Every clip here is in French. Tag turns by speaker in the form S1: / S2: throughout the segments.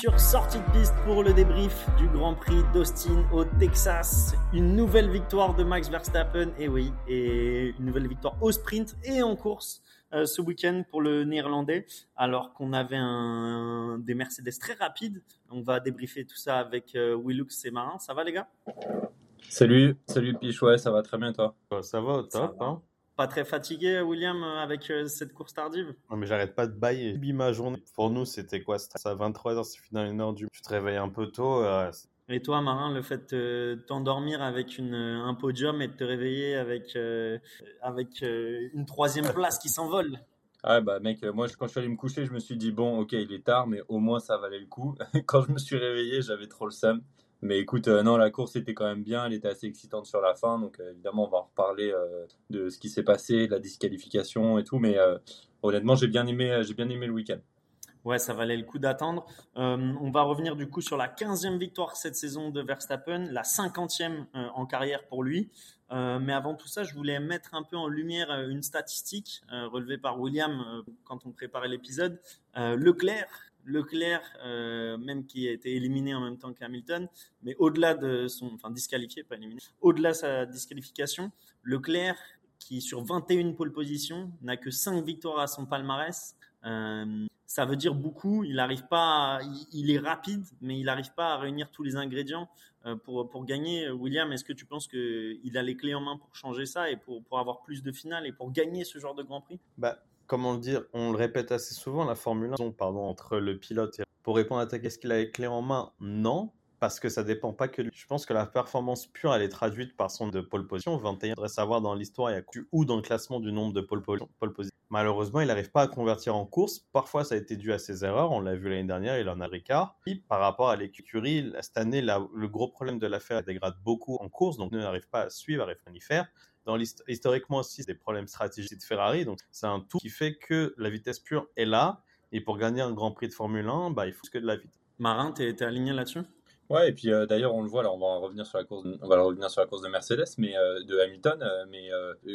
S1: sur Sortie de piste pour le débrief du Grand Prix d'Austin au Texas. Une nouvelle victoire de Max Verstappen, et oui, et une nouvelle victoire au sprint et en course euh, ce week-end pour le néerlandais, alors qu'on avait un, des Mercedes très rapides. On va débriefer tout ça avec euh, Willux et Marin. Ça va les gars?
S2: Salut, salut Piche, ouais, ça va très bien toi?
S3: Ça va top, hein
S1: pas très fatigué, William, avec euh, cette course tardive?
S3: Non, mais j'arrête pas de bailler. ma journée. Pour nous, c'était quoi? C'était à 23h, c'est fini dans une heure du. Tu te réveilles un peu tôt. Euh,
S1: et toi, Marin, le fait de t'endormir avec une, un podium et de te réveiller avec, euh, avec une troisième place qui s'envole?
S2: Ah bah mec, moi quand je suis allé me coucher, je me suis dit bon ok il est tard mais au moins ça valait le coup. quand je me suis réveillé j'avais trop le seum. Mais écoute, euh, non, la course était quand même bien, elle était assez excitante sur la fin, donc euh, évidemment on va reparler euh, de ce qui s'est passé, de la disqualification et tout, mais honnêtement j'ai bien aimé, j'ai bien aimé le week-end.
S1: Ouais, ça valait le coup d'attendre. on va revenir du coup sur la 15e victoire cette saison de Verstappen, la 50e en carrière pour lui. mais avant tout ça, je voulais mettre un peu en lumière une statistique relevée par William quand on préparait l'épisode. Leclerc Leclerc, euh, même qui a été éliminé en même temps qu'Hamilton, mais au-delà de son, enfin disqualifié, pas éliminé, au-delà de sa disqualification, Leclerc, qui sur 21 pole positions, n'a que 5 victoires à son palmarès. Euh, ça veut dire beaucoup. Il arrive pas, il, est rapide, mais il n'arrive pas à réunir tous les ingrédients euh, pour, pour gagner. William, est-ce que tu penses qu'il a les clés en main pour changer ça et pour, pour avoir plus de finales et pour gagner ce genre de Grand Prix?
S3: Bah, comment le dire, on le répète assez souvent, la Formule 1, pardon, entre le pilote et... Pour répondre à ta question, est-ce qu'il a les clés en main? Non, parce que ça dépend pas que lui. Je pense que la performance pure, elle est traduite par son de pole position. 21, voudrais savoir dans l'histoire, il y a ou dans le classement du nombre de pole, position. Malheureusement, il n'arrive pas à convertir en course. Parfois, ça a été dû à ses erreurs. On l'a vu l'année dernière, il en a ricard. Et par rapport à l'écurie, cette année, le gros problème de l'affaire, dégrade beaucoup en course, donc il n'arrive pas à suivre, à faire historiquement aussi, des problèmes stratégiques de Ferrari. Donc, c'est un tout qui fait que la vitesse pure est là. Et pour gagner un Grand Prix de Formule 1, bah, il faut que de la vitesse.
S1: Marin, tu es, aligné là-dessus?
S2: Ouais, et puis euh, d'ailleurs, on le voit, là, on va revenir sur la course, de, on va revenir sur la course de Mercedes, mais euh, de Hamilton, euh, mais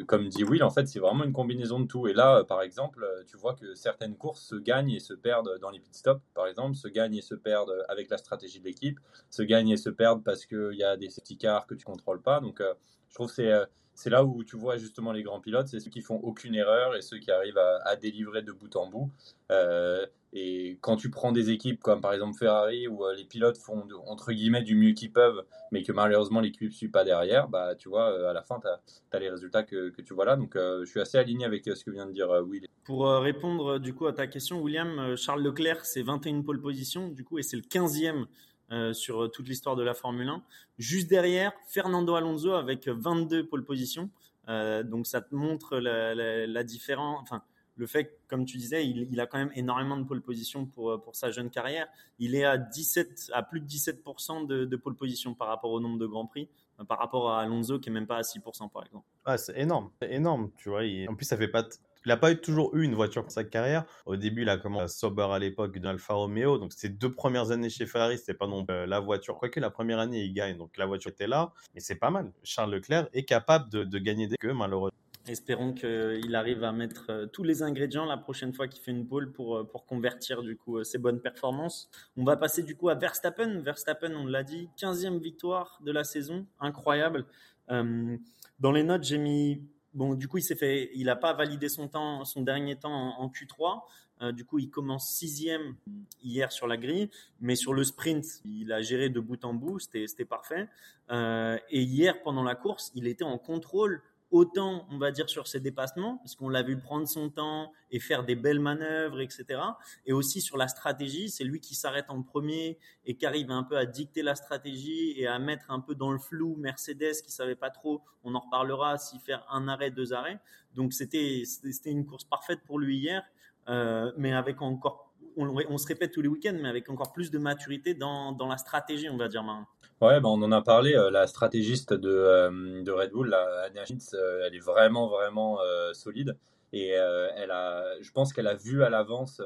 S2: comme dit Will, en fait, c'est vraiment une combinaison de tout. Et là, par exemple, tu vois que certaines courses se gagnent et se perdent dans les pit stops, par exemple, se gagnent et se perdent avec la stratégie de l'équipe, se gagnent et se perdent parce qu'il y a des safety cars que tu contrôles pas. Donc, je trouve que c'est c'est là où tu vois justement les grands pilotes, c'est ceux qui font aucune erreur et ceux qui arrivent à, délivrer de bout en bout. Euh, et quand tu prends des équipes comme par exemple Ferrari où euh, les pilotes font entre guillemets du mieux qu'ils peuvent, mais que malheureusement l'équipe ne suit pas derrière, bah tu vois, euh, à la fin, tu as, les résultats que, que tu vois là. Donc je suis assez aligné avec ce que vient de dire Will.
S1: Pour répondre du coup à ta question, William, Charles Leclerc, c'est 21 pole position du coup et c'est le 15e euh, sur toute l'histoire de la Formule 1. Juste derrière, Fernando Alonso avec 22 pole positions. Euh, donc ça te montre la, différence, enfin le fait, comme tu disais, il, a quand même énormément de pole position pour, pour sa jeune carrière. Il est à 17, à plus de 17% de, de pole position par rapport au nombre de grands prix, euh, par rapport à Alonso qui est même pas à 6% par exemple.
S3: Ah, c'est énorme, c'est énorme, tu vois. En plus, ça fait pas il n'a pas toujours eu une voiture pour sa carrière. Au début, il a commencé à Sauber à l'époque d'Alfa Romeo. Donc, ses deux premières années chez Ferrari, c'était pas non plus euh, la voiture. Quoique la première année, il gagne. Donc, la voiture était là. Mais c'est pas mal. Charles Leclerc est capable de, gagner des queues, malheureusement.
S1: Espérons qu'il arrive à mettre euh, tous les ingrédients la prochaine fois qu'il fait une pole pour, euh, pour convertir du coup ses bonnes performances. On va passer du coup à Verstappen. Verstappen, on l'a dit, 15e victoire de la saison, incroyable. dans les notes, j'ai mis Bon, du coup, il s'est fait, il n'a pas validé son temps, son dernier temps en, Q3. Euh, du coup, il commence sixième hier sur la grille, mais sur le sprint, il a géré de bout en bout, c'était parfait. Euh, et hier, pendant la course, il était en contrôle autant, on va dire, sur ses dépassements, parce qu'on l'a vu prendre son temps et faire des belles manœuvres, etc. Et aussi sur la stratégie, c'est lui qui s'arrête en premier et qui arrive un peu à dicter la stratégie et à mettre un peu dans le flou Mercedes qui savait pas trop, on en reparlera, s'y faire un arrêt, deux arrêts. Donc c'était une course parfaite pour lui hier, euh, mais avec encore, on, se répète tous les week-ends, mais avec encore plus de maturité dans, la stratégie, on va dire maintenant.
S2: Ouais, bah on en a parlé. Euh, la stratégiste de, euh, de Red Bull, la Anna euh, elle est vraiment, vraiment solide. Et elle a, je pense qu'elle a vu à l'avance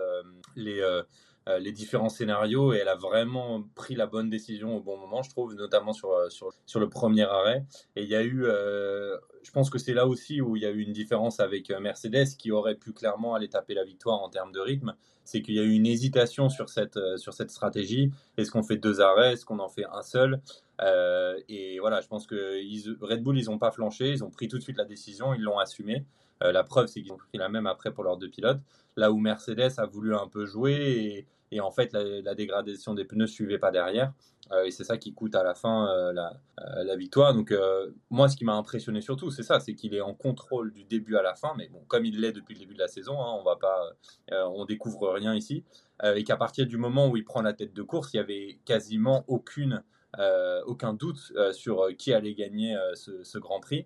S2: les, différents scénarios et elle a vraiment pris la bonne décision au bon moment, je trouve, notamment sur le premier arrêt. Et il y a eu, je pense que c'est là aussi où il y a eu une différence avec Mercedes qui aurait pu clairement aller taper la victoire en termes de rythme. C'est qu'il y a eu une hésitation sur cette, sur cette stratégie. Est-ce qu'on fait deux arrêts? Est-ce qu'on en fait un seul? Euh, et voilà, je pense que Red Bull, ils n'ont pas flanché, ils ont pris tout de suite la décision, ils l'ont assumé. Euh, la preuve, c'est qu'ils ont pris la même après pour leurs deux pilotes. Là où Mercedes a voulu un peu jouer et, en fait, la, dégradation des pneus ne suivait pas derrière. Euh, et c'est ça qui coûte à la fin la, victoire. Donc, moi, ce qui m'a impressionné surtout, c'est ça c'est qu'il est en contrôle du début à la fin. Mais bon, comme il l'est depuis le début de la saison, hein, on va pas, on découvre rien ici. et qu'à partir du moment où il prend la tête de course, il y avait quasiment aucune euh, aucun doute euh, sur euh, qui allait gagner ce, Grand Prix.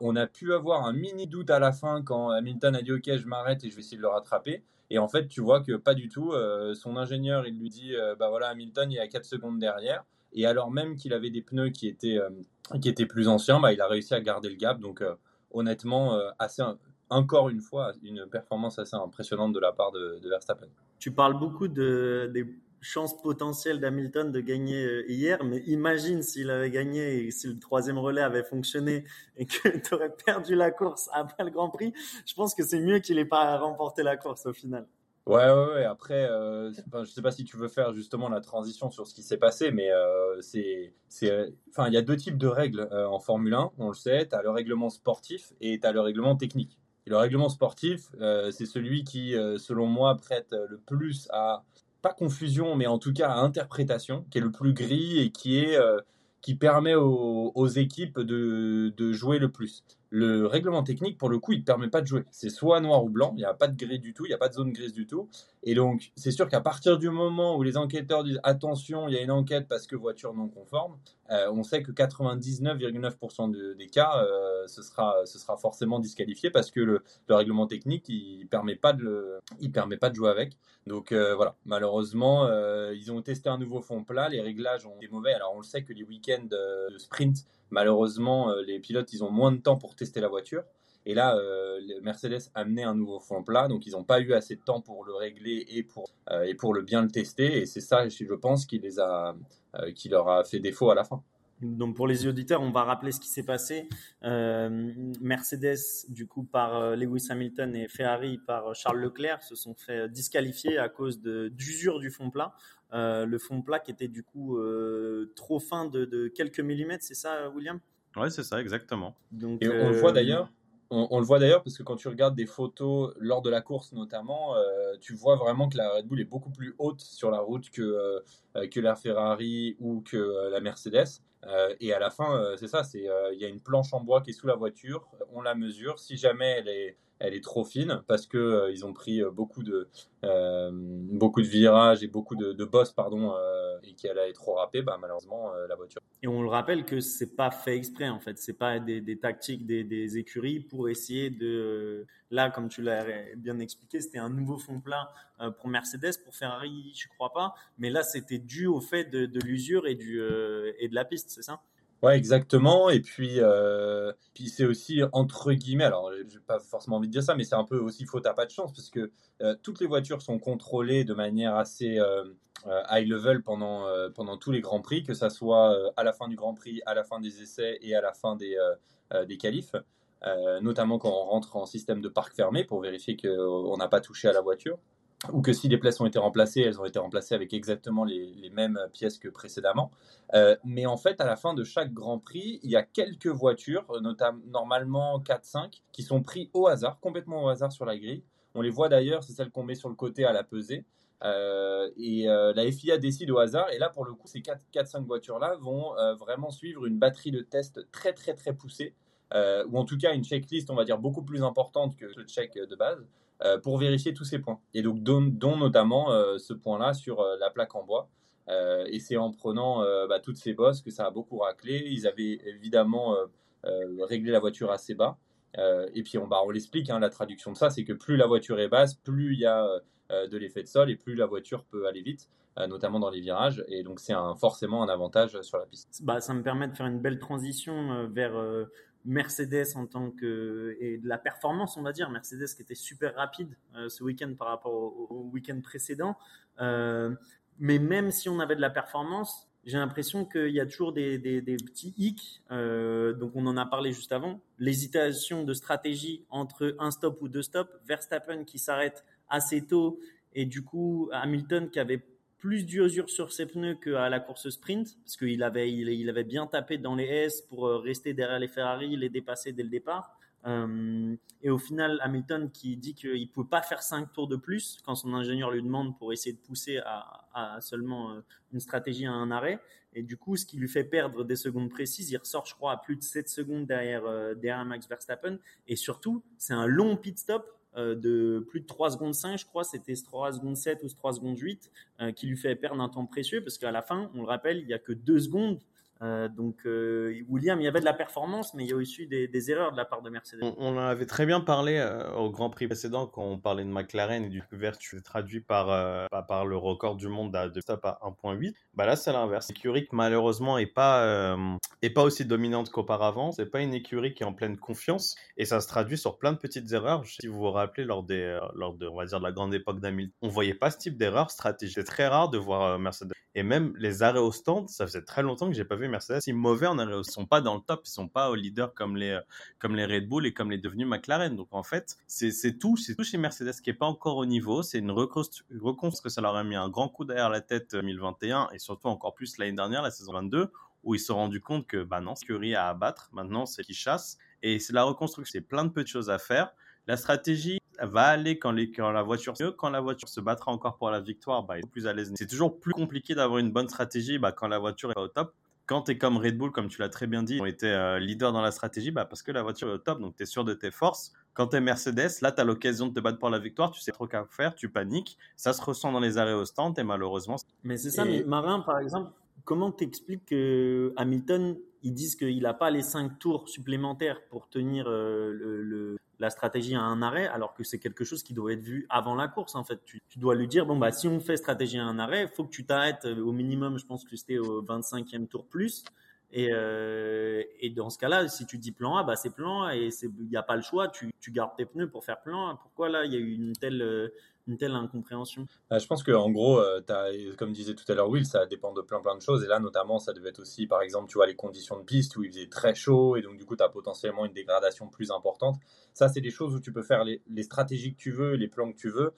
S2: on a pu avoir un mini doute à la fin quand Hamilton a dit ok je m'arrête et je vais essayer de le rattraper. Et en fait, tu vois que pas du tout. son ingénieur, il lui dit bah voilà, Hamilton, il est à 4 secondes derrière. Et alors même qu'il avait des pneus qui étaient, qui étaient plus anciens, bah, il a réussi à garder le gap. Donc honnêtement, assez, encore une fois, une performance assez impressionnante de la part de, Verstappen.
S1: Tu parles beaucoup de, des chance potentielle d'Hamilton de gagner euh, hier, mais imagine s'il avait gagné et si le troisième relais avait fonctionné et que tu aurais perdu la course après le Grand Prix. Je pense que c'est mieux qu'il n'ait pas remporté la course au final.
S2: Ouais, ouais, ouais. Après, euh, je sais pas si tu veux faire justement la transition sur ce qui s'est passé, mais euh, c'est, enfin, il y a deux types de règles euh, en Formule 1. On le sait. Tu as le règlement sportif et tu as le règlement technique. Et le règlement sportif, c'est celui qui, selon moi, prête le plus à pas confusion, mais en tout cas interprétation, qui est le plus gris et qui est euh, qui permet aux, équipes de, jouer le plus. Le règlement technique, pour le coup, il ne permet pas de jouer. C'est soit noir ou blanc, il n'y a pas de gris du tout, il n'y a pas de zone grise du tout. Et donc, c'est sûr qu'à partir du moment où les enquêteurs disent attention, il y a une enquête parce que voiture non conforme, euh, on sait que 99,9% des cas, euh, ce, sera, forcément disqualifié parce que le, le règlement technique, il ne permet, pas de le, il permet pas de jouer avec. Donc euh, voilà, malheureusement, ils ont testé un nouveau fond plat, les réglages ont été mauvais. Alors on le sait que les week-ends de sprint, malheureusement, les pilotes, ils ont moins de temps pour tester la voiture. Et là, euh, Mercedes a amené un nouveau fond plat, donc ils n'ont pas eu assez de temps pour le régler et pour, euh, et pour le bien le tester. Et c'est ça, je pense, qui, les a, euh, qui leur a fait défaut à la fin.
S1: Donc pour les auditeurs, on va rappeler ce qui s'est passé. Mercedes, du coup, par Lewis Hamilton et Ferrari par Charles Leclerc se sont fait disqualifier à cause d'usure du fond plat. Le fond plat qui était du coup trop fin de, de quelques millimètres, c'est ça, William?
S3: Oui, c'est ça, exactement.
S2: Donc, et on le voit d'ailleurs, on, le voit d'ailleurs parce que quand tu regardes des photos lors de la course notamment, euh, tu vois vraiment que la Red Bull est beaucoup plus haute sur la route que, euh, que la Ferrari ou que euh, la Mercedes. et à la fin, c'est ça, c'est il y a une planche en bois qui est sous la voiture, on la mesure. Si jamais elle est elle est trop fine parce que euh, ils ont pris euh, beaucoup de euh, beaucoup de virages et beaucoup de, bosses pardon et qu'elle allait trop râpée bah, malheureusement la voiture.
S1: Et on le rappelle que c'est pas fait exprès en fait. C'est pas des, tactiques des, des, écuries pour essayer de là comme tu l'as bien expliqué c'était un nouveau fond plat pour Mercedes pour Ferrari je crois pas. Mais là c'était dû au fait de, de l'usure et du et de la piste c'est ça?
S2: Ouais, exactement. Et puis, euh, puis c'est aussi entre guillemets, alors j'ai pas forcément envie de dire ça, mais c'est un peu aussi faute à pas de chance parce que euh, toutes les voitures sont contrôlées de manière assez euh, high level pendant, pendant tous les grands prix, que ça soit à la fin du Grand Prix, à la fin des essais et à la fin des, des qualifs. notamment quand on rentre en système de parc fermé pour vérifier qu'on n'a pas touché à la voiture ou que si les pièces ont été remplacées, elles ont été remplacées avec exactement les, mêmes pièces que précédemment. Euh, mais en fait, à la fin de chaque Grand Prix, il y a quelques voitures, notamment normalement 4-5, qui sont prises au hasard, complètement au hasard sur la grille. On les voit d'ailleurs, c'est celles qu'on met sur le côté à la pesée. Euh, et euh, la FIA décide au hasard. Et là, pour le coup, ces 4-5 voitures-là vont vraiment suivre une batterie de tests très, très, très poussée. ou en tout cas une checklist, on va dire, beaucoup plus importante que le check de base. Euh, pour vérifier tous ces points. Et donc, dont, notamment euh, ce point-là sur euh, la plaque en bois. et c'est en prenant bah, toutes ces bosses que ça a beaucoup raclé. Ils avaient évidemment réglé la voiture assez bas. et puis on, bah, l'explique, hein, la traduction de ça, c'est que plus la voiture est basse, plus il y a de l'effet de sol et plus la voiture peut aller vite, notamment dans les virages. Et donc c'est forcément un avantage sur la piste.
S1: Bah, ça me permet de faire une belle transition vers Mercedes en tant que et de la performance, on va dire. Mercedes qui était super rapide ce week-end par rapport au, week-end précédent. mais même si on avait de la performance, j'ai l'impression qu'il y a toujours des petits hicks. Euh, donc, on en a parlé juste avant. L'hésitation de stratégie entre un stop ou deux stops. Verstappen qui s'arrête assez tôt et du coup, Hamilton qui avait plus d'usure sur ses pneus qu'à la course sprint parce qu'il avait, il, avait bien tapé dans les S pour euh, rester derrière les Ferrari, les dépasser dès le départ. Euh, et au final, Hamilton qui dit qu'il ne peut pas faire 5 tours de plus quand son ingénieur lui demande pour essayer de pousser à, seulement euh, une stratégie à un arrêt. Et du coup, ce qui lui fait perdre des secondes précises, il ressort, je crois, à plus de 7 secondes derrière, derrière Max Verstappen. Et surtout, c'est un long pit stop de plus de 3 secondes 5, je crois, c'était 3 secondes 7 ou 3 secondes 8, qui lui fait perdre un temps précieux parce qu'à la fin, on le rappelle, il n'y a que 2 secondes euh, donc, euh, William, il y avait de la performance, mais il y a aussi des, erreurs de la part de Mercedes.
S3: On, en avait très bien parlé euh, au Grand Prix précédent quand on parlait de McLaren et du vertu traduit par, bah, par le record du monde de stop à 1.8. Bah là, c'est l'inverse. L'écurie malheureusement est pas, est pas aussi dominante qu'auparavant. C'est pas une écurie qui est en pleine confiance et ça se traduit sur plein de petites erreurs. Si vous vous rappelez lors des, lors de, on va dire, de la grande époque d'Hamilton, on voyait pas ce type d'erreur stratégique. C'est très rare de voir Mercedes. Et même les arrêts au stand, ça faisait très longtemps que j'ai pas vu Mercedes si mauvais en arrêt. Ils sont pas dans le top, ils sont pas au leader comme les, comme les Red Bull et comme les devenus McLaren. Donc en fait, c'est tout, c'est tout chez Mercedes qui est pas encore au niveau. C'est une reconstruction que ça leur a mis un grand coup derrière la tête 2021 euh, et surtout encore plus l'année dernière, la saison 22, où ils se sont rendus compte que bah non, Curie à abattre. Maintenant, c'est qui chasse et c'est la reconstruction. C'est plein de petites choses à faire. La stratégie va aller quand, les, quand la voiture quand la voiture se battra encore pour la victoire, bah, il est plus à l'aise. C'est toujours plus compliqué d'avoir une bonne stratégie bah, quand la voiture est au top quand tu es comme Red Bull, comme tu l'as très bien dit, ils ont été euh, leaders dans la stratégie bah, parce que la voiture est au top, donc tu es sûr de tes forces. Quand tu es Mercedes, là, tu as l'occasion de te battre pour la victoire, tu sais trop qu'à faire, tu paniques, ça se ressent dans les arrêts au stand et malheureusement.
S1: Mais c'est ça, mais Marin, par exemple, comment t'expliques que Hamilton, ils disent qu'il n'a pas les 5 tours supplémentaires pour tenir euh, la stratégie à un arrêt, alors que c'est quelque chose qui doit être vu avant la course. En fait, tu, dois lui dire bon bah si on fait stratégie à un arrêt, faut que tu t'arrêtes euh, au minimum. Je pense que c'était au 25e tour plus. Et, euh, et dans ce cas-là, si tu dis plan A, bah c'est plan et il n'y a pas le choix. Tu, tu, gardes tes pneus pour faire plan A. Pourquoi là il y a eu une telle euh, une telle incompréhension?
S2: Bah, Je pense qu'en gros, euh, as, comme disait tout à l'heure Will, ça dépend de plein plein de choses. Et là, notamment, ça devait être aussi, par exemple, tu vois, les conditions de piste où il faisait très chaud et donc du coup, tu as potentiellement une dégradation plus importante. Ça, c'est des choses où tu peux faire les, stratégies que tu veux, les plans que tu veux.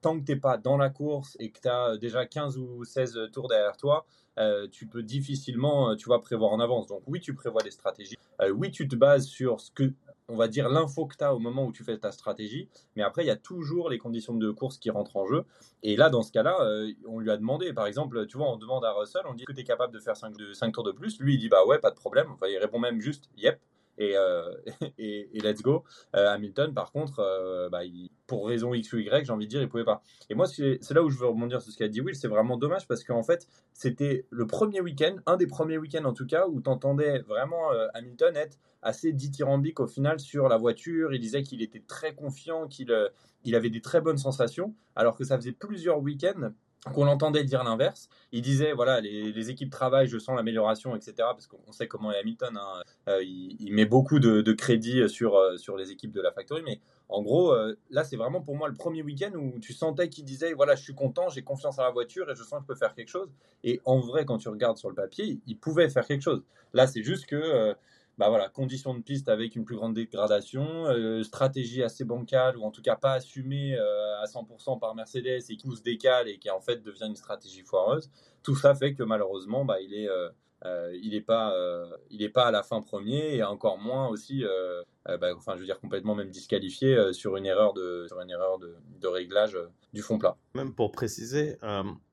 S2: Tant que tu n'es pas dans la course et que tu as déjà 15 ou 16 tours derrière toi, euh, tu peux difficilement, tu vois, prévoir en avance. Donc oui, tu prévois des stratégies. oui, tu te bases sur ce que on va dire, l'info que tu as au moment où tu fais ta stratégie. Mais après, il y a toujours les conditions de course qui rentrent en jeu. Et là, dans ce cas-là, euh, on lui a demandé, par exemple, tu vois, on demande à Russell, on dit que tu es capable de faire 5, tours de plus. Lui, il dit, bah ouais, pas de problème. Enfin, il répond même juste, yep. Euh, et, et, let's go. Euh, Hamilton, par contre, euh, bah, pour raison X ou Y, j'ai envie de dire, il pouvait pas. Et moi, c'est là où je veux rebondir sur ce qu'a dit Will, c'est vraiment dommage parce qu'en fait, c'était le premier week-end, un des premiers week-ends en tout cas, où tu entendais vraiment Hamilton être assez dithyrambique au final sur la voiture. Il disait qu'il était très confiant, qu'il il avait des très bonnes sensations, alors que ça faisait plusieurs week-ends qu'on l'entendait dire l'inverse. Il disait, voilà, les, équipes travaillent, je sens l'amélioration, etc. Parce qu'on sait comment Hamilton. Hein. Euh, il, met beaucoup de, crédit sur, euh, sur les équipes de la Factory. Mais en gros, euh, là, c'est vraiment pour moi le premier week-end où tu sentais qu'il disait, voilà, je suis content, j'ai confiance en la voiture et je sens que je peux faire quelque chose. Et en vrai, quand tu regardes sur le papier, il pouvait faire quelque chose. Là, c'est juste que bah voilà, conditions de piste avec une plus grande dégradation, euh, stratégie assez bancale ou en tout cas pas assumée euh, à 100% par Mercedes et qui se décale et qui en fait devient une stratégie foireuse. Tout ça fait que malheureusement, bah, il est euh, il n'est pas, pas à la fin premier et encore moins aussi, bah, enfin je veux dire complètement même disqualifié sur une erreur de, sur une erreur de, de réglage du fond plat.
S3: Même pour préciser,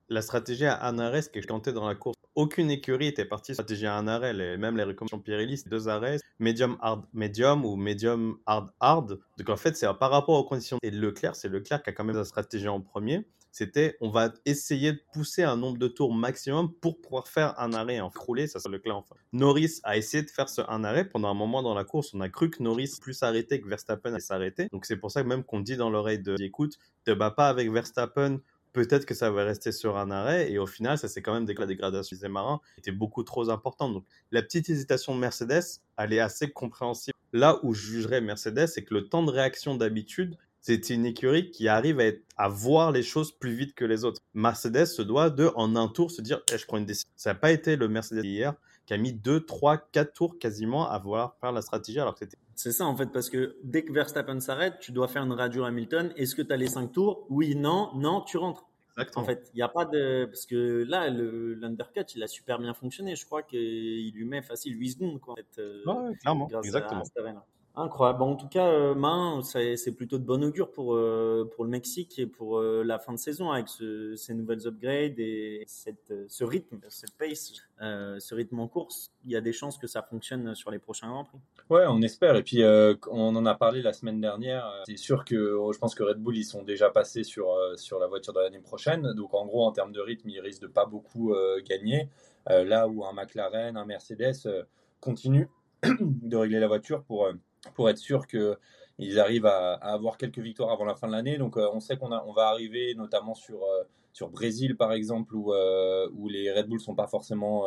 S3: la stratégie à ce qui est tenté dans la course, aucune écurie était partie stratégie à un arrêt. même les recommandations Pirelli, c'est deux arrêts, medium hard medium ou medium hard hard. Donc en fait, c'est par rapport aux conditions. Et Leclerc, c'est Leclerc qui a quand même la stratégie en premier. C'était, on va essayer de pousser un nombre de tours maximum pour pouvoir faire un arrêt en rouler, ça c'est Leclerc enfin. Norris a essayé de faire ce un arrêt pendant un moment dans la course. On a cru que Norris plus s'arrêter que Verstappen allait s'arrêter. Donc c'est pour ça que même qu'on dit dans l'oreille de, écoute, te bats pas avec Verstappen peut-être que ça va rester sur un arrêt. Et au final, ça c'est quand même la dégradation des marins était beaucoup trop importante. Donc la petite hésitation de Mercedes, elle est assez compréhensible. Là où je jugerais Mercedes, c'est que le temps de réaction d'habitude, c'est une écurie qui arrive à, voir les choses plus vite que les autres. Mercedes se doit de, en un tour, se dire eh, je prends une décision. Ça n'a pas été le Mercedes hier qui a mis 2, 3, 4 tours quasiment à voir faire la stratégie alors que c'était.
S1: C'est ça en fait, parce que dès que Verstappen s'arrête, tu dois faire une radio Hamilton. Est-ce que tu as les 5 tours? Oui, non, non, tu rentres. Exactement. En fait, il n'y a pas de. Parce que là, l'undercut, il a super bien fonctionné. Je crois qu'il lui met facile 8 secondes. Quoi, en fait,
S3: euh, ouais, clairement. Exactement.
S1: Incroyable. En tout cas, euh, Main, c'est plutôt de bon augure pour, euh, pour le Mexique et pour euh, la fin de saison avec ce, ces nouvelles upgrades et cette, ce rythme, cette pace, ce rythme en course. Il y a des chances que ça fonctionne sur les prochains Grands Prix.
S2: Ouais, on espère. Et puis, on en a parlé la semaine dernière. C'est sûr que je pense que Red Bull, ils sont déjà passés sur, sur la voiture de l'année prochaine. Donc, en gros, en termes de rythme, ils risquent de pas beaucoup gagner. là où un McLaren, un Mercedes continue de régler la voiture pour pour être sûr qu'ils arrivent à, avoir quelques victoires avant la fin de l'année. Donc euh, on sait qu'on on va arriver notamment sur, euh, sur Brésil par exemple où, euh, où les Red Bull sont pas forcément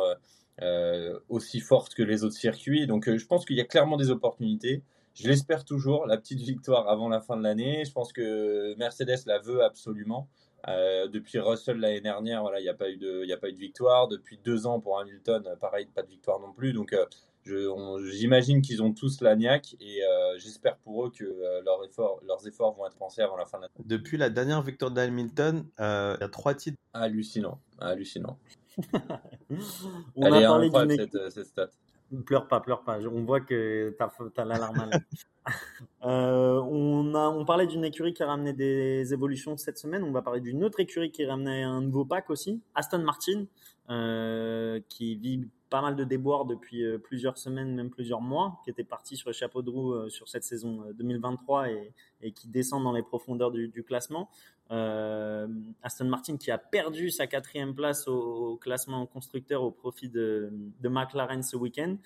S2: aussi fortes que les autres circuits. Donc je pense qu'il y a clairement des opportunités. Je l'espère toujours, la petite victoire avant la fin de l'année. Je pense que Mercedes la veut absolument. depuis Russell l'année dernière, voilà, il n'y a, pas eu de, a pas eu de victoire. Depuis deux ans pour Hamilton, pareil, pas de victoire non plus. Donc J'imagine qu'ils ont tous la niaque et euh, j'espère pour eux que euh, leurs, efforts, leurs efforts vont être pensés avant la fin de l'année.
S3: Depuis la dernière victoire d'Hamilton, euh, il y a trois titres.
S2: Hallucinant, hallucinant.
S1: On Elle a est parlé incroyable cette, cette, stat. Pleure pas, pleure pas. On voit que tu as, l'alarme on, a, on parlait d'une écurie qui a ramené des évolutions cette semaine. On va parler d'une autre écurie qui a ramené un nouveau pack aussi, Aston Martin, qui vit pas mal de déboires depuis euh, plusieurs semaines, même plusieurs mois, qui était parti sur le chapeau de roue euh, sur cette saison 2023 euh, et, qui descend dans les profondeurs du, classement. Aston Martin qui a perdu sa quatrième place au, classement constructeur au profit de, McLaren ce week-end.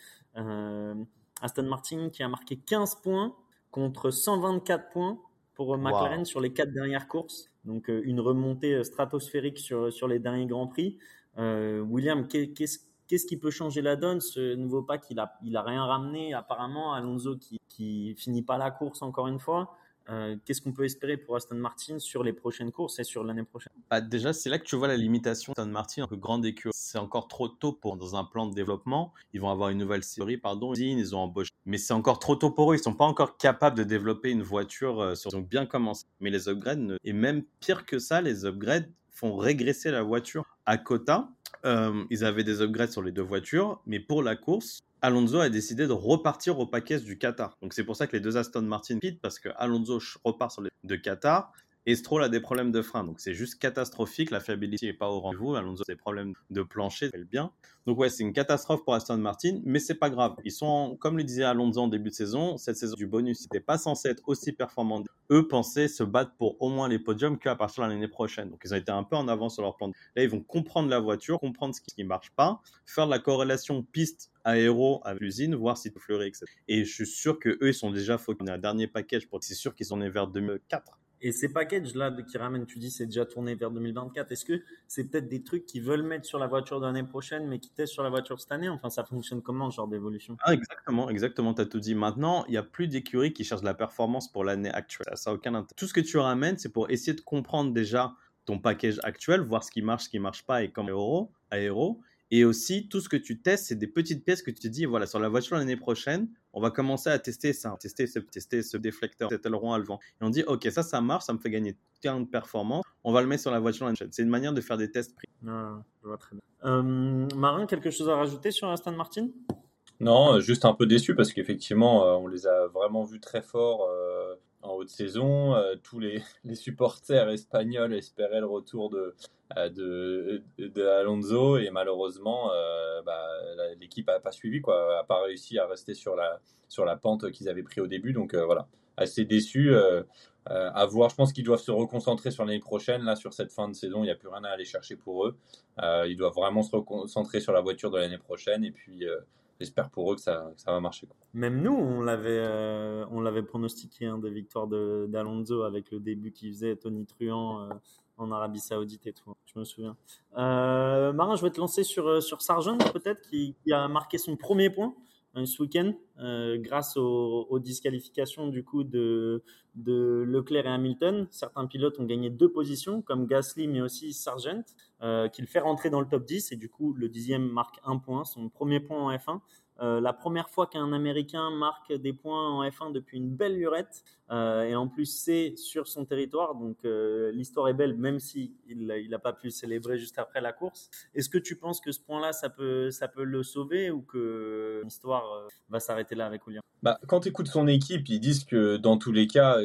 S1: Aston Martin qui a marqué 15 points contre 124 points pour McLaren sur les quatre dernières courses. Donc une remontée stratosphérique sur, sur les derniers Grands Prix. William, qu'est-ce Qu'est-ce qui peut changer la donne Ce nouveau pack, il a, a rien ramené apparemment. Alonso qui, qui finit pas la course encore une fois. Euh, qu'est-ce qu'on peut espérer pour Aston Martin sur les prochaines courses et sur l'année prochaine?
S3: Bah, Déjà, c'est là que tu vois la limitation d'Aston Martin, un peu grande écurie. C'est encore trop tôt pour dans un plan de développement. Ils vont avoir une nouvelle série, pardon, ils ont embauché. Mais c'est encore trop tôt pour eux. Ils sont pas encore capables de développer une voiture. Euh, ils ont bien commencé. Mais les upgrades, et même pire que ça, les upgrades font régresser la voiture à quota. Euh, ils avaient des upgrades sur les deux voitures, mais pour la course, Alonso a décidé de repartir au paquet du Qatar. Donc c'est pour ça que les deux Aston Martin quittent parce que Alonso repart sur les deux Qatar et Stroll a des problèmes de frein. Donc c'est juste catastrophique. La fiabilité n'est pas au rendez-vous. Alonso a des problèmes de plancher, fait bien. Donc ouais, c'est une catastrophe pour Aston Martin, mais c'est pas grave. Ils sont, comme le disait Alonso en début de saison, cette saison du bonus n'était pas censé être aussi performant. Eux pensaient se battre pour au moins les podiums qu'à partir de l'année prochaine. Donc ils ont été un peu en avance sur leur plan. Là, ils vont comprendre la voiture, comprendre ce qui ne marche pas, faire la corrélation piste aéro avec l'usine, voir si tout fleurit, etc. Et je suis sûr que eux, ils sont déjà focus. un dernier package pour c'est sûr qu'ils sont nés vers 2004.
S1: Et ces packages-là qui ramènent, tu dis, c'est déjà tourné vers 2024. Est-ce que c'est peut-être des trucs qu'ils veulent mettre sur la voiture de l'année prochaine, mais qui testent sur la voiture cette année? Enfin, ça fonctionne comment, ce genre d'évolution?
S3: Ah, Exactement, exactement. Tu as tout dit. Maintenant, il n'y a plus d'écuries qui cherchent la performance pour l'année actuelle. Ça n'a aucun intérêt. Tout ce que tu ramènes, c'est pour essayer de comprendre déjà ton package actuel, voir ce qui marche, ce qui marche pas et comme aéro, aéro et aussi, tout ce que tu testes, c'est des petites pièces que tu te dis, voilà, sur la voiture l'année prochaine, on va commencer à tester ça, tester ce, tester ce déflecteur, cet aileron à vent. Et on dit, OK, ça, ça marche, ça me fait gagner 40 de performance, on va le mettre sur la voiture l'année prochaine. C'est une manière de faire des tests
S1: pris. Ah, je vois très bien. Euh, Marin, quelque chose à rajouter sur Aston Martin?
S2: Non, juste un peu déçu parce qu'effectivement, euh, on les a vraiment vus très forts. Euh, en haute saison. tous les, supporters espagnols espéraient le retour de, euh, Alonso et malheureusement euh, bah, l'équipe n'a pas suivi quoi, a pas réussi à rester sur la, pente qu'ils avaient pris au début. Donc euh, voilà. Assez déçu à voir. Je pense qu'ils doivent se reconcentrer sur l'année prochaine. Là sur cette fin de saison il n'y a plus rien à aller chercher pour eux. Ils doivent vraiment se reconcentrer sur la voiture de l'année prochaine. Et puis j'espère pour eux que ça, ça va marcher.
S1: Même nous, on l'avait, on l'avait pronostiqué hein, des victoires d'Alonso avec le début qu'il faisait, Tony Truant en Arabie Saoudite et tout. Je me souviens. Euh, Marin, je vais te lancer sur, sur Sargent, peut-être, qui, a marqué son premier point ce week-end grâce aux, disqualifications du coup de, Leclerc et Hamilton. Certains pilotes ont gagné deux positions, comme Gasly, mais aussi Sargent, qui le fait rentrer dans le top 10. Et du coup, le dixième marque un point, son premier point en F1. Euh, la première fois qu'un Américain marque des points en F1 depuis une belle lurette, euh, et en plus c'est sur son territoire, donc euh, l'histoire est belle, même si il n'a pas pu célébrer juste après la course. Est-ce que tu penses que ce point-là, ça peut, ça peut le sauver ou que l'histoire va s'arrêter là avec William?
S2: Bah, Quand tu écoutes son équipe, ils disent que dans tous les cas,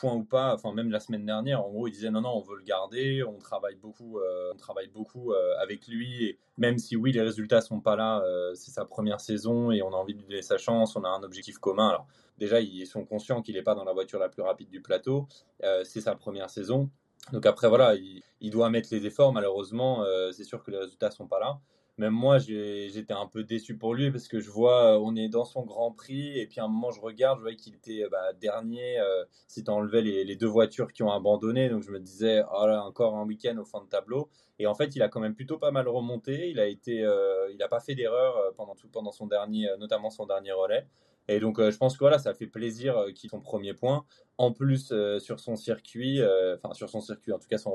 S2: point ou pas, enfin même la semaine dernière, en gros, ils disaient non, non, on veut le garder, on travaille beaucoup, on travaille beaucoup avec lui, et même si oui, les résultats sont pas là, c'est sa première saison et on a envie de lui donner sa chance, on a un objectif commun. Alors déjà, ils sont conscients qu'il n'est pas dans la voiture la plus rapide du plateau, euh, c'est sa première saison. Donc après, voilà, il, doit mettre les efforts. Malheureusement, euh, c'est sûr que les résultats sont pas là. Même moi, j'étais un peu déçu pour lui parce que je vois, on est dans son Grand Prix et puis à un moment, je regarde, je vois qu'il était bah, dernier euh, si tu enlevais les, deux voitures qui ont abandonné. Donc je me disais, oh là, encore un week-end au fond de tableau. Et en fait, il a quand même plutôt pas mal remonté. Il a été, euh, il a pas fait d'erreur euh, pendant tout, pendant son dernier, notamment son dernier relais. Et donc, je pense que voilà, ça fait plaisir qu'il son premier point. En plus, sur son circuit, enfin sur son circuit, en tout cas son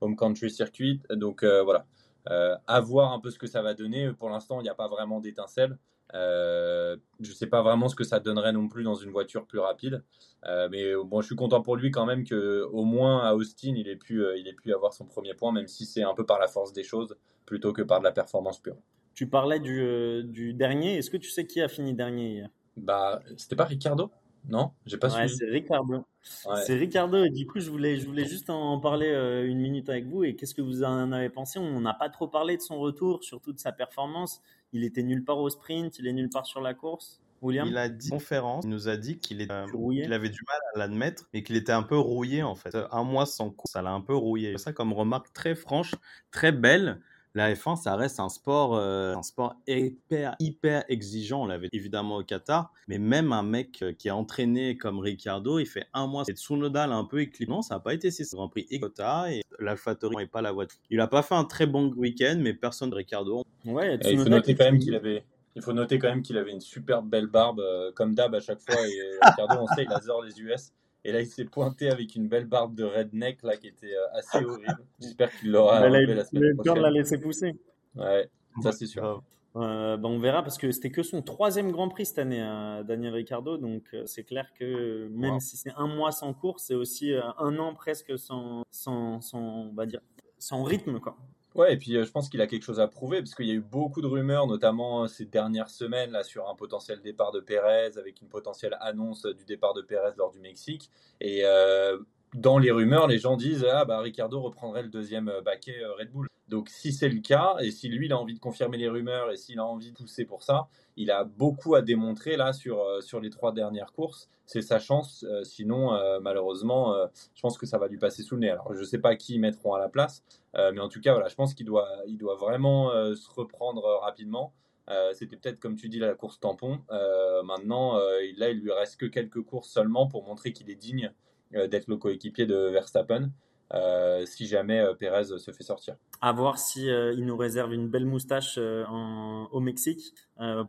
S2: home, country circuit. Donc voilà, euh, à voir un peu ce que ça va donner. Pour l'instant, il n'y a pas vraiment d'étincelle. Euh, je ne sais pas vraiment ce que ça donnerait non plus dans une voiture plus rapide. Euh, mais bon, je suis content pour lui quand même qu'au moins à Austin, il ait, pu, il ait pu avoir son premier point, même si c'est un peu par la force des choses plutôt que par de la performance pure.
S1: Tu parlais du, du dernier. Est-ce que tu sais qui a fini dernier hier?
S2: Bah, c'était pas Ricardo? Non, j'ai pas
S1: ouais, C'est Ricardo. C'est Ricardo et du coup je voulais, je voulais juste en parler euh, une minute avec vous et qu'est-ce que vous en avez pensé? On n'a pas trop parlé de son retour, surtout de sa performance. Il était nulle part au sprint, il est nulle part sur la course. William?
S3: Il a dit conférence, il nous a dit qu'il avait du mal à l'admettre et qu'il était un peu rouillé en fait. Un mois sans course, ça l'a un peu rouillé. Ça comme remarque très franche, très belle la F1, ça reste un sport, euh, un sport hyper, hyper exigeant. On l'avait évidemment au Qatar, mais même un mec euh, qui est entraîné comme Ricardo, il fait un mois. Et Tsunoda un peu éclipsé. Non, ça n'a pas été si Grand Prix et l'AlphaTauri n'est pas la voiture. Il n'a pas fait un très bon week-end, mais personne de Ricardo.
S2: Ouais, il faut noter quand même qu'il avait. Il faut noter quand même qu'il avait une super belle barbe, euh, comme d'hab à chaque fois. Et Ricardo, on sait, il adore les US. Et là, il s'est pointé avec une belle barbe de redneck là, qui était euh, assez horrible. J'espère qu'il l'aura
S1: la semaine prochaine. La laisser pousser.
S2: Ouais, ça c'est sûr.
S1: Euh, ben on verra parce que c'était que son troisième Grand Prix cette année, hein, Daniel Ricciardo. Donc euh, c'est clair que même si c'est un mois sans course, c'est aussi un an presque sans, sans, sans, on va dire, sans rythme. Quoi.
S2: Ouais, et puis euh, je pense qu'il a quelque chose à prouver, parce qu'il y a eu beaucoup de rumeurs, notamment euh, ces dernières semaines, là, sur un potentiel départ de Pérez, avec une potentielle annonce du départ de Pérez lors du Mexique. Et euh, dans les rumeurs, les gens disent Ah, bah, Ricardo reprendrait le deuxième baquet Red Bull. Donc, si c'est le cas, et si lui, il a envie de confirmer les rumeurs, et s'il a envie de pousser pour ça, il a beaucoup à démontrer là sur, sur les trois dernières courses. C'est sa chance. sinon, malheureusement, je pense que ça va lui passer sous le nez. Alors, je ne sais pas qui ils mettront à la place, mais en tout cas, voilà, je pense qu'il doit, il doit vraiment se reprendre rapidement. C'était peut-être, comme tu dis, la course tampon. maintenant, là, il lui reste que quelques courses seulement pour montrer qu'il est digne euh, d'être le coéquipier de Verstappen. Euh, si jamais euh, Pérez se fait sortir.
S1: À voir si il nous réserve une belle moustache au Mexique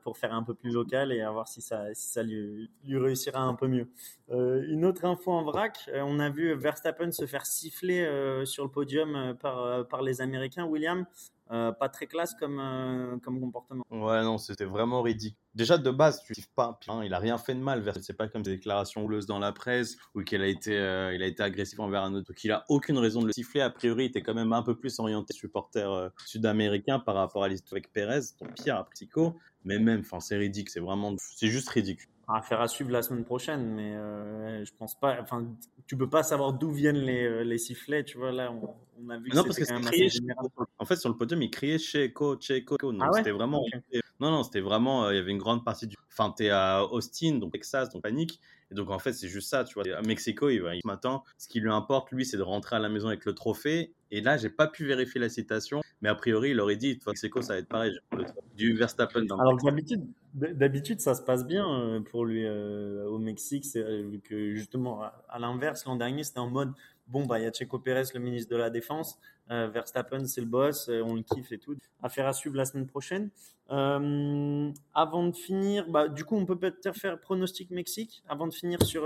S1: pour faire un peu plus local et à voir si ça, si ça lui, lui réussira un peu mieux. une autre info en vrac, on a vu Verstappen se faire siffler sur le podium par, par les Américains. William, euh, pas très classe comme, euh, comme comportement.
S3: Ouais, non, c'était vraiment ridicule. Déjà, de base, tu pas, hein, il a rien fait de mal. C'est pas comme des déclarations houleuses dans la presse ou qu'il a été, euh, a été agressif envers un autre. Donc, il a aucune raison de le siffler. A priori, il était quand même un peu plus orienté supporter sud-américain par rapport à l'histoire avec Pérez, ton pire psycho. Mais même, c'est ridicule. C'est vraiment, c'est juste ridicule.
S1: Affaire à suivre la semaine prochaine, mais je pense pas. Enfin, tu peux pas savoir d'où viennent les, les sifflets. Tu vois là, on, on a vu.
S3: Non, parce que c'est crié. En fait, sur le podium, il criait Checo, Checo. Donc ah c'était vraiment. Non, non, c'était vraiment. Euh, il y avait une grande partie du. Enfin, t'es à Austin, donc Texas, donc panique. Et donc en fait, c'est juste ça, tu vois. À Mexico, il va ce matin, ce qui lui importe, lui, c'est de rentrer à la maison avec le trophée. Et là, j'ai pas pu vérifier la citation, mais a priori, il aurait dit, Mexico, ça va être pareil, du Verstappen.
S1: Dans Alors d'habitude, d'habitude, ça se passe bien euh, pour lui euh, au Mexique, c'est que justement, à l'inverse, l'an dernier, c'était en mode bon, bah, il y a Checo Pérez, le ministre de la Défense. Euh, Verstappen, c'est le boss, on le kiffe et tout. Affaire à suivre la semaine prochaine. avant de finir, bah, du coup, on peut peut-être faire pronostic Mexique avant de finir sur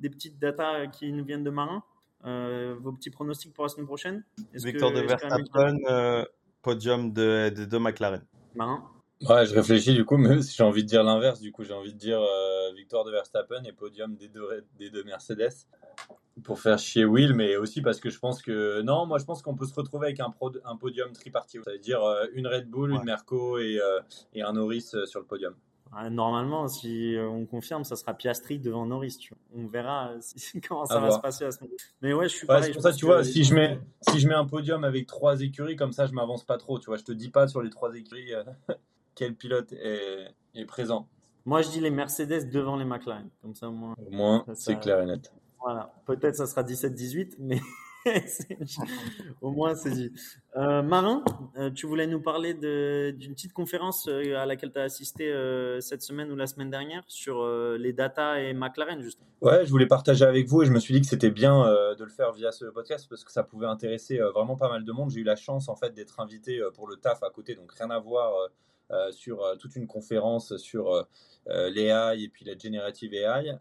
S1: des petites datas qui nous viennent de Marin. vos petits pronostics pour la semaine prochaine
S3: Victoire de Verstappen, podium de, de, de McLaren.
S1: Marin
S2: Ouais, je réfléchis du coup, mais j'ai envie de dire l'inverse. Du coup, j'ai envie de dire euh, victoire de Verstappen et podium des deux, des deux Mercedes pour faire chier Will, mais aussi parce que je pense que non, moi je pense qu'on peut se retrouver avec un, pro, un podium tripartite, c'est-à-dire euh, une Red Bull, une Merco et, euh, et un Norris sur le podium.
S1: Normalement, si on confirme, ça sera Piastri devant Norris. Tu On verra comment ça va se passer à ce moment. Mais ouais, je suis
S2: pareil. pour ça, tu vois, si je mets si je mets un podium avec trois écuries, comme ça, je m'avance pas trop. Tu vois, je te dis pas sur les trois écuries quel pilote est, présent.
S1: Moi, je dis les Mercedes devant les McLaren. Comme ça, au moins,
S2: au moins c'est clair et net.
S1: Voilà. Peut-être ça sera 17-18, mais au moins c'est dit. Euh, Marin, euh, tu voulais nous parler d'une petite conférence euh, à laquelle tu as assisté cette semaine ou la semaine dernière sur les data et McLaren, justement.
S2: Ouais, je voulais partager avec vous et je me suis dit que c'était bien de le faire via ce podcast parce que ça pouvait intéresser vraiment pas mal de monde. J'ai eu la chance en fait d'être invité pour le taf à côté, donc rien à voir sur toute une conférence sur l'AI et puis la generative AI.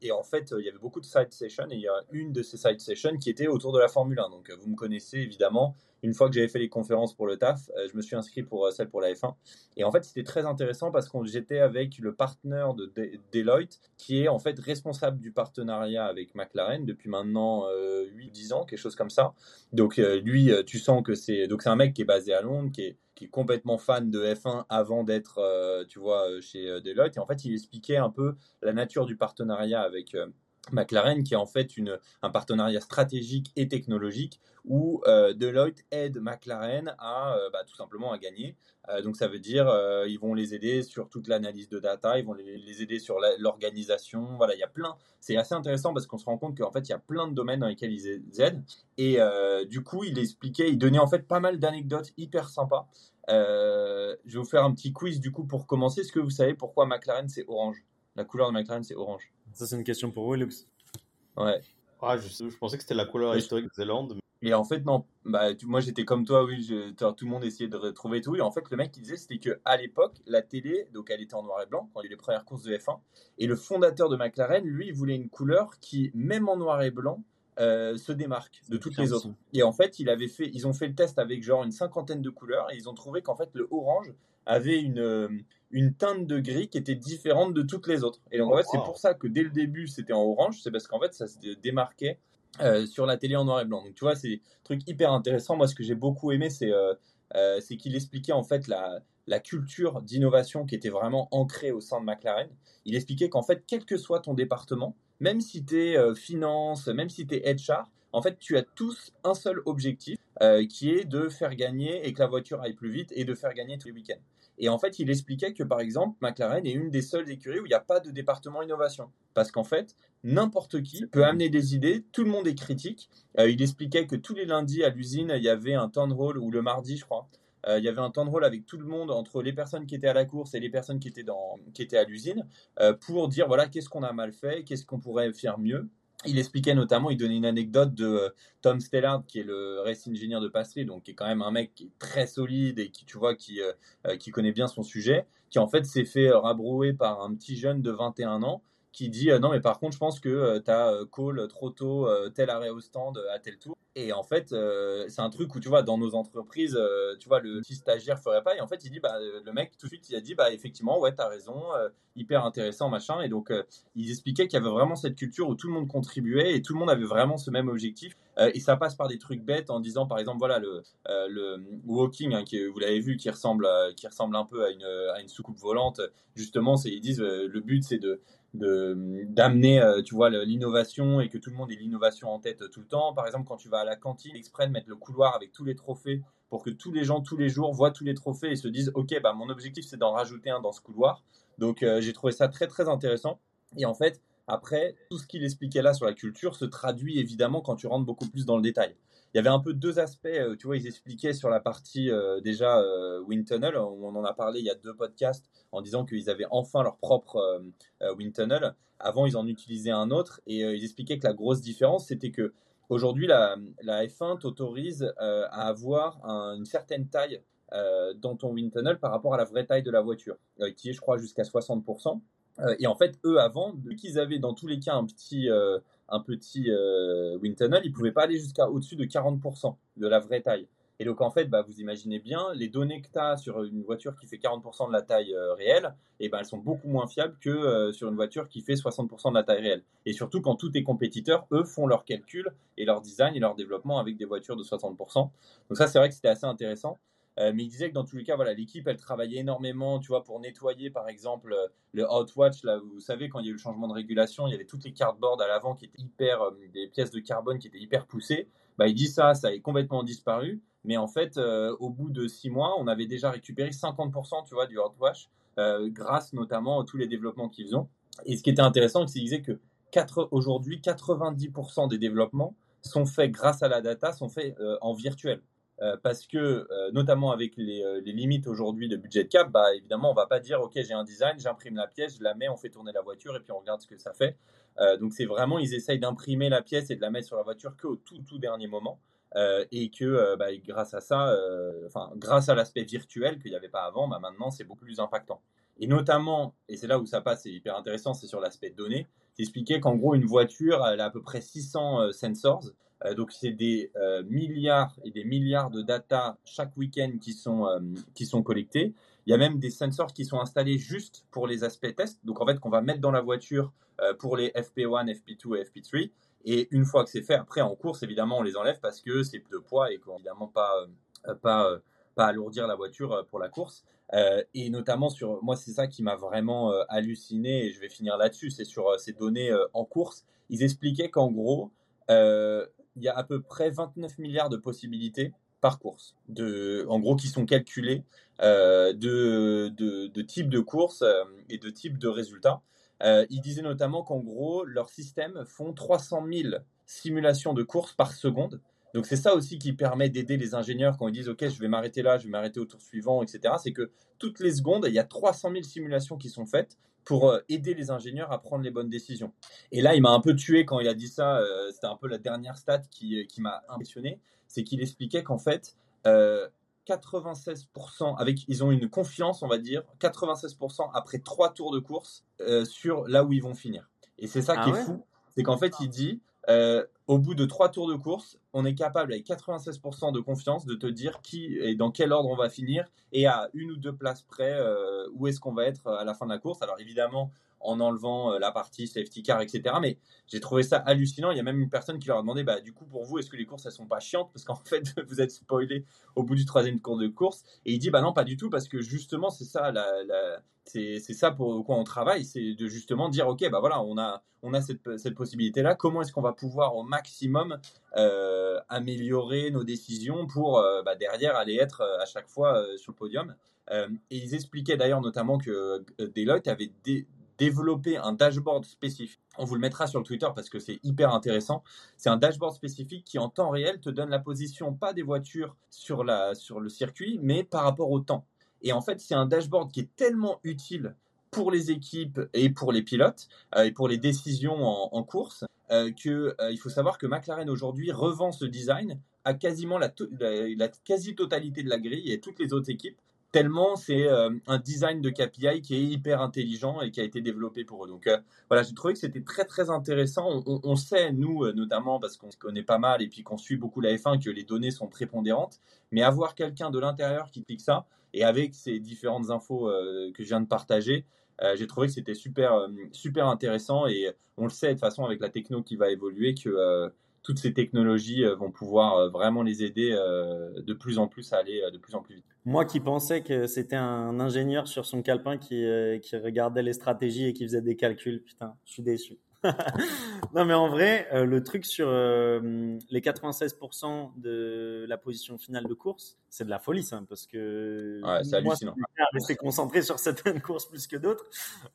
S2: et en fait, il y avait beaucoup de side sessions et il y a une de ces side sessions qui était autour de la Formule 1. Donc, vous me connaissez évidemment. Une fois que j'avais fait les conférences pour le TAF, je me suis inscrit pour celle pour la F1. Et en fait, c'était très intéressant parce que j'étais avec le partenaire de Deloitte, qui est en fait responsable du partenariat avec McLaren depuis maintenant 8-10 ans, quelque chose comme ça. Donc, lui, tu sens que c'est un mec qui est basé à Londres, qui est qui est complètement fan de F1 avant d'être, euh, tu vois, euh, chez euh, Deloitte. Et en fait, il expliquait un peu la nature du partenariat avec McLaren, qui est en fait une, un partenariat stratégique et technologique où Deloitte aide McLaren à bah, tout simplement à gagner. donc ça veut dire ils vont les aider sur toute l'analyse de data, ils vont les, aider sur l'organisation. Voilà, il y a plein. C'est assez intéressant parce qu'on se rend compte qu'en fait il y a plein de domaines dans lesquels ils aident. Et du coup, il expliquait, il donnait en fait pas mal d'anecdotes hyper sympas. je vais vous faire un petit quiz du coup pour commencer. Est-ce que vous savez pourquoi McLaren c'est orange? La couleur de McLaren c'est orange.
S1: Ça, c'est une question pour vous, Lux.
S2: Ouais.
S3: Ah, je, je, pensais que c'était la couleur historique de Zélande.
S2: Et en fait, non. Bah, moi, j'étais comme toi, oui. Je, tout le monde essayait de retrouver tout. Et en fait, le mec, il disait, c'était qu'à l'époque, la télé, donc elle était en noir et blanc, quand il y a eu les premières courses de F1. Et le fondateur de McLaren, lui, il voulait une couleur qui, même en noir et blanc, euh, se démarque de toutes les autres. Et en fait, il avait fait, ils ont fait le test avec genre une cinquantaine de couleurs et ils ont trouvé qu'en fait, le orange avait une, euh, une teinte de gris qui était différente de toutes les autres. Et donc, en fait, c'est pour ça que dès le début, c'était en orange. C'est parce qu'en fait, ça se démarquait euh, sur la télé en noir et blanc. Donc, tu vois, c'est un truc hyper intéressant. Moi, ce que j'ai beaucoup aimé, c'est euh, c'est qu'il expliquait en fait la, la culture d'innovation qui était vraiment ancrée au sein de McLaren. Il expliquait qu'en fait, quel que soit ton département, même si tu es finance, même si tu es HR, en fait, tu as tous un seul objectif qui est de faire gagner et que la voiture aille plus vite et de faire gagner tous les week-ends. Et en fait, il expliquait que par exemple, McLaren est une des seules écuries où il n'y a pas de département innovation. Parce qu'en fait, n'importe qui peut amener des idées, tout le monde est critique. Euh, il expliquait que tous les lundis à l'usine, il y avait un temps de rôle, ou le mardi, je crois, euh, il y avait un temps de rôle avec tout le monde, entre les personnes qui étaient à la course et les personnes qui étaient, dans, qui étaient à l'usine, euh, pour dire voilà, qu'est-ce qu'on a mal fait, qu'est-ce qu'on pourrait faire mieux. Il expliquait notamment, il donnait une anecdote de euh, Tom Stellard, qui est le race engineer de Passery, donc qui est quand même un mec qui est très solide et qui, tu vois, qui, euh, euh, connaît bien son sujet, qui en fait s'est fait rabrouer par un petit jeune de 21 ans qui dit non mais par contre je pense que tu as call trop tôt tel arrêt au stand à tel tour et en fait, euh, c'est un truc où tu vois, dans nos entreprises, euh, tu vois, le petit stagiaire ferait pas. Et en fait, il dit, bah, le mec, tout de suite, il a dit, bah, effectivement, ouais, t'as raison, euh, hyper intéressant, machin. Et donc, il expliquait qu'il y avait vraiment cette culture où tout le monde contribuait et tout le monde avait vraiment ce même objectif. et ça passe par des trucs bêtes en disant, par exemple, voilà, le, le walking, hein, vous l'avez vu, qui ressemble, qui ressemble un peu à une, à une soucoupe volante. Justement, ils disent, le but, c'est de, d'amener euh, tu vois l'innovation et que tout le monde ait l'innovation en tête tout le temps. Par exemple quand tu vas à la cantine exprès de mettre le couloir avec tous les trophées pour que tous les gens tous les jours voient tous les trophées et se disent ok bah mon objectif c'est d'en rajouter un dans ce couloir. Donc euh, j'ai trouvé ça très très intéressant. Et en fait après tout ce qu'il expliquait là sur la culture se traduit évidemment quand tu rentres beaucoup plus dans le détail il y avait un peu deux aspects, euh, tu vois, ils expliquaient sur la partie euh, déjà euh, Wind Tunnel, on en a parlé il y a deux podcasts en disant qu'ils avaient enfin leur propre Wind Tunnel. Avant, ils en utilisaient un autre et ils expliquaient que la grosse différence, c'était que aujourd'hui, la, la, F1 t'autorise à avoir une certaine taille dans ton wind tunnel par rapport à la vraie taille de la voiture, qui est, je crois, jusqu'à 60%. Et en fait, eux, avant, vu qu'ils avaient dans tous les cas un petit, un petit wind tunnel, ils ne pouvaient pas aller jusqu'à au-dessus de 40% de la vraie taille. Et donc, en fait, bah, vous imaginez bien, les données que tu as sur une voiture qui fait 40% de la taille euh, réelle, et eh ben, elles sont beaucoup moins fiables que euh, sur une voiture qui fait 60% de la taille réelle. Et surtout, quand tous tes compétiteurs, eux, font leurs calculs et leur design et leur développement avec des voitures de 60%. Donc, ça, c'est vrai que c'était assez intéressant. Euh, mais il disait que dans tous les cas, voilà, l'équipe, elle travaillait énormément, tu vois, pour nettoyer, par exemple, le Hotwatch. Là, vous savez, quand il y a eu le changement de régulation, il y avait toutes les cardboards à l'avant qui étaient hyper, des pièces de carbone qui étaient hyper poussées. Bah, il dit ça, ça est complètement disparu. Mais en fait, euh, au bout de six mois, on avait déjà récupéré 50% tu vois, du euh, grâce notamment à tous les développements qu'ils ont. Et ce qui était intéressant, c'est qu'ils disaient que aujourd'hui, 90% des développements sont faits grâce à la data, sont faits euh, en virtuel. Parce que, notamment avec les, limites aujourd'hui de budget cap, bah, évidemment, on va pas dire, OK, j'ai un design, j'imprime la pièce, je la mets, on fait tourner la voiture et puis on regarde ce que ça fait. donc, c'est vraiment, ils essayent d'imprimer la pièce et de la mettre sur la voiture qu'au tout, tout dernier moment. Euh, et que euh, bah, grâce à ça, euh, enfin grâce à l'aspect virtuel qu'il n'y avait pas avant, bah, maintenant c'est beaucoup plus impactant. Et notamment, et c'est là où ça passe, c'est hyper intéressant, c'est sur l'aspect données. J'expliquais qu'en gros une voiture, elle a à peu près 600 sensors, donc c'est des milliards et des milliards de data chaque week-end qui sont qui sont collectés. Il y a même des sensors qui sont installés juste pour les aspects tests, donc en fait qu'on va mettre dans la voiture pour les FP1, FP2 et FP3. Et une fois que c'est fait, après en course, évidemment, on les enlève parce que c'est de poids et qu'on évidemment pas, euh, pas, euh, pas alourdir la voiture euh, pour la course. et notamment sur, moi, c'est ça qui m'a vraiment halluciné et je vais finir là-dessus, c'est sur ces données en course. Ils expliquaient qu'en gros, il y a à peu près 29 milliards de possibilités par course, en gros, qui sont calculées de, de, de types de courses et de types de résultats. Euh, ils disaient notamment qu'en gros, leurs systèmes font 300 000 simulations de course par seconde. Donc c'est ça aussi qui permet d'aider les ingénieurs quand ils disent OK, je vais m'arrêter là, je vais m'arrêter au tour suivant, etc. C'est que toutes les secondes, il y a 300 000 simulations qui sont faites pour euh, aider les ingénieurs à prendre les bonnes décisions. Et là, il m'a un peu tué quand il a dit ça. Euh, c'était un peu la dernière stat qui, qui m'a impressionné. C'est qu'il expliquait qu'en fait, 96%, avec, ils ont une confiance, on va dire, 96% après trois tours de course euh, sur là où ils vont finir. Et c'est ça ah qui est fou, c'est qu'en fait, il dit, euh, au bout de trois tours de course, on est capable avec 96% de confiance de te dire qui et dans quel ordre on va finir et à une ou deux places près euh, où est-ce qu'on va être à la fin de la course. Alors évidemment, en enlevant euh, la partie safety car, etc. Mais j'ai trouvé ça hallucinant. Il y a même une personne qui leur a demandé, bah, du coup, pour vous, est-ce que les courses, elles sont pas chiantes? Parce qu'en fait, vous êtes spoilé au bout du troisième cours de course. Et il dit, bah non, pas du tout, parce que justement, c'est ça, la, c'est, ça pour quoi on travaille, c'est de justement dire, ok, bah voilà, on a, on a cette, cette possibilité-là. Comment est-ce qu'on va pouvoir au maximum euh, améliorer nos décisions pour euh, bah, derrière aller être à chaque fois sur le podium? Et ils expliquaient d'ailleurs notamment que Deloitte avait des développer un dashboard spécifique. On vous le mettra sur le Twitter parce que c'est hyper intéressant. C'est un dashboard spécifique qui en temps réel te donne la position pas des voitures sur, la, sur le circuit, mais par rapport au temps. Et en fait, c'est un dashboard qui est tellement utile pour les équipes et pour les pilotes euh, et pour les décisions en, course euh, euh, faut savoir que McLaren aujourd'hui revend ce design à quasiment la quasi-totalité de la grille et toutes les autres équipes tellement c'est euh, un design de KPI qui est hyper intelligent et qui a été développé pour eux. Donc euh, voilà, j'ai trouvé que c'était très très intéressant. On, sait, nous euh, notamment, parce qu'on se connaît pas mal et puis qu'on suit beaucoup la F1, que les données sont prépondérantes, mais avoir quelqu'un de l'intérieur qui clique ça, et avec ces différentes infos que je viens de partager, j'ai trouvé que c'était super, super intéressant et on le sait de toute façon avec la techno qui va évoluer que toutes ces technologies vont pouvoir vraiment les aider de plus en plus à aller de plus en plus vite.
S1: Moi qui pensais que c'était un ingénieur sur son calepin qui, qui regardait les stratégies et qui faisait des calculs, putain, je suis déçu. non, mais en vrai, euh, le truc sur euh, les 96% de la position finale de course, c'est de la folie, ça, parce que
S2: ouais, c'est hallucinant.
S1: Rester concentré sur certaines courses plus que d'autres.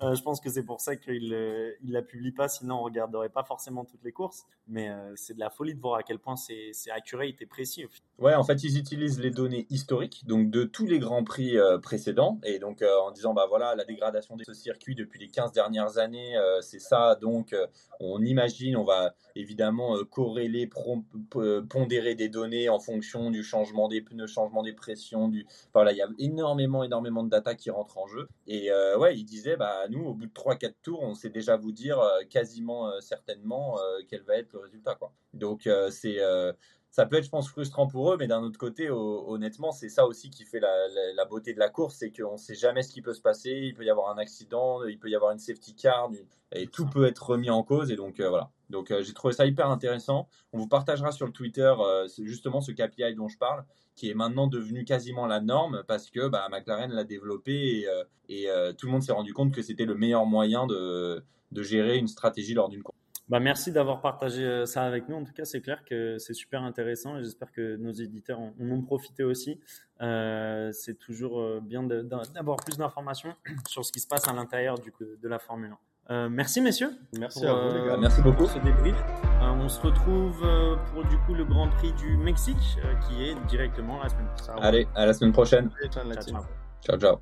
S1: Euh, je pense que c'est pour ça qu'il il la publie pas, sinon on regarderait pas forcément toutes les courses. Mais c'est de la folie de voir à quel point c'est accurate et précis.
S2: Ouais, en fait, ils utilisent les données historiques, donc de tous les grands prix précédents, et donc en disant bah voilà la dégradation de ce circuit depuis les 15 dernières années, c'est ça, donc on imagine, on va évidemment corréler, pondérer des données en fonction du changement des pneus, changement des pressions. Du... Voilà, il y a énormément, énormément de data qui rentrent en jeu. Et ouais, il disait, bah, nous, au bout de 3-4 tours, on sait déjà vous dire quasiment certainement quel va être le résultat. Quoi. Donc, c'est ça peut être, je pense, frustrant pour eux, mais d'un autre côté, honnêtement, c'est ça aussi qui fait la, beauté de la course, c'est qu'on ne sait jamais ce qui peut se passer. Il peut y avoir un accident, il peut y avoir une safety car, et tout peut être remis en cause. Et donc euh, voilà. Donc euh, j'ai trouvé ça hyper intéressant. On vous partagera sur le Twitter euh, justement ce KPI dont je parle, qui est maintenant devenu quasiment la norme parce que bah, McLaren l'a développé et, tout le monde s'est rendu compte que c'était le meilleur moyen de, de gérer une stratégie lors d'une course.
S1: Bah, merci d'avoir partagé euh, ça avec nous. En tout cas, c'est clair que c'est super intéressant et j'espère que nos éditeurs en, ont profité aussi. Euh, c'est toujours euh, bien d'avoir plus d'informations sur ce qui se passe à l'intérieur de la Formule 1. merci messieurs.
S3: Merci à vous les gars.
S2: Merci beaucoup. Pour
S1: ce débrief. on se retrouve pour du coup le Grand Prix du Mexique qui est directement la semaine
S2: prochaine. Allez, à la semaine prochaine. ciao. ciao.